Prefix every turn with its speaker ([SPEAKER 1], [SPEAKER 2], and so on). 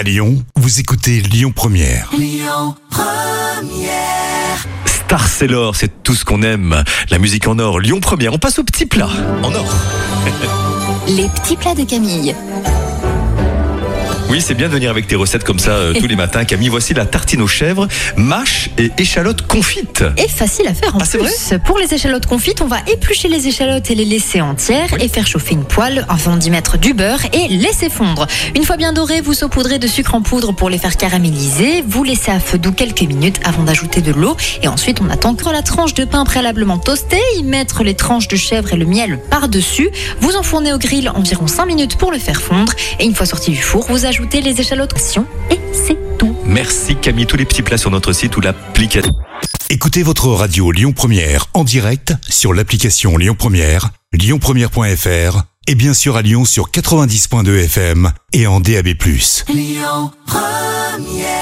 [SPEAKER 1] À Lyon, vous écoutez Lyon Première.
[SPEAKER 2] Star c'est l'or, c'est tout ce qu'on aime. La musique en or, Lyon Première. On passe au petit plat en or.
[SPEAKER 3] Les petits plats de Camille.
[SPEAKER 2] Oui, c'est bien de venir avec tes recettes comme ça euh, tous les matins. Camille, voici la tartine aux chèvres, mâche et échalote confite.
[SPEAKER 3] Et facile à faire en
[SPEAKER 2] Ah,
[SPEAKER 3] plus. Pour les échalotes confites, on va éplucher les échalotes et les laisser entières et faire chauffer une poêle avant d'y mettre du beurre et laisser fondre. Une fois bien dorées, vous saupoudrez de sucre en poudre pour les faire caraméliser. Vous laissez à feu doux quelques minutes avant d'ajouter de l'eau et ensuite on attend que la tranche de pain préalablement toastée, y mettre les tranches de chèvre et le miel par-dessus. Vous enfournez au grill environ 5 minutes pour le faire fondre et une fois sorti du four, vous ajoutez les échalotes et c'est tout.
[SPEAKER 2] Merci Camille, tous les petits plats sur notre site ou l'application.
[SPEAKER 1] Écoutez votre radio Lyon Première en direct sur l'application Lyon Première, lyonpremière.fr et bien sûr à Lyon sur 90.2 FM et en DAB+.
[SPEAKER 4] Lyon Première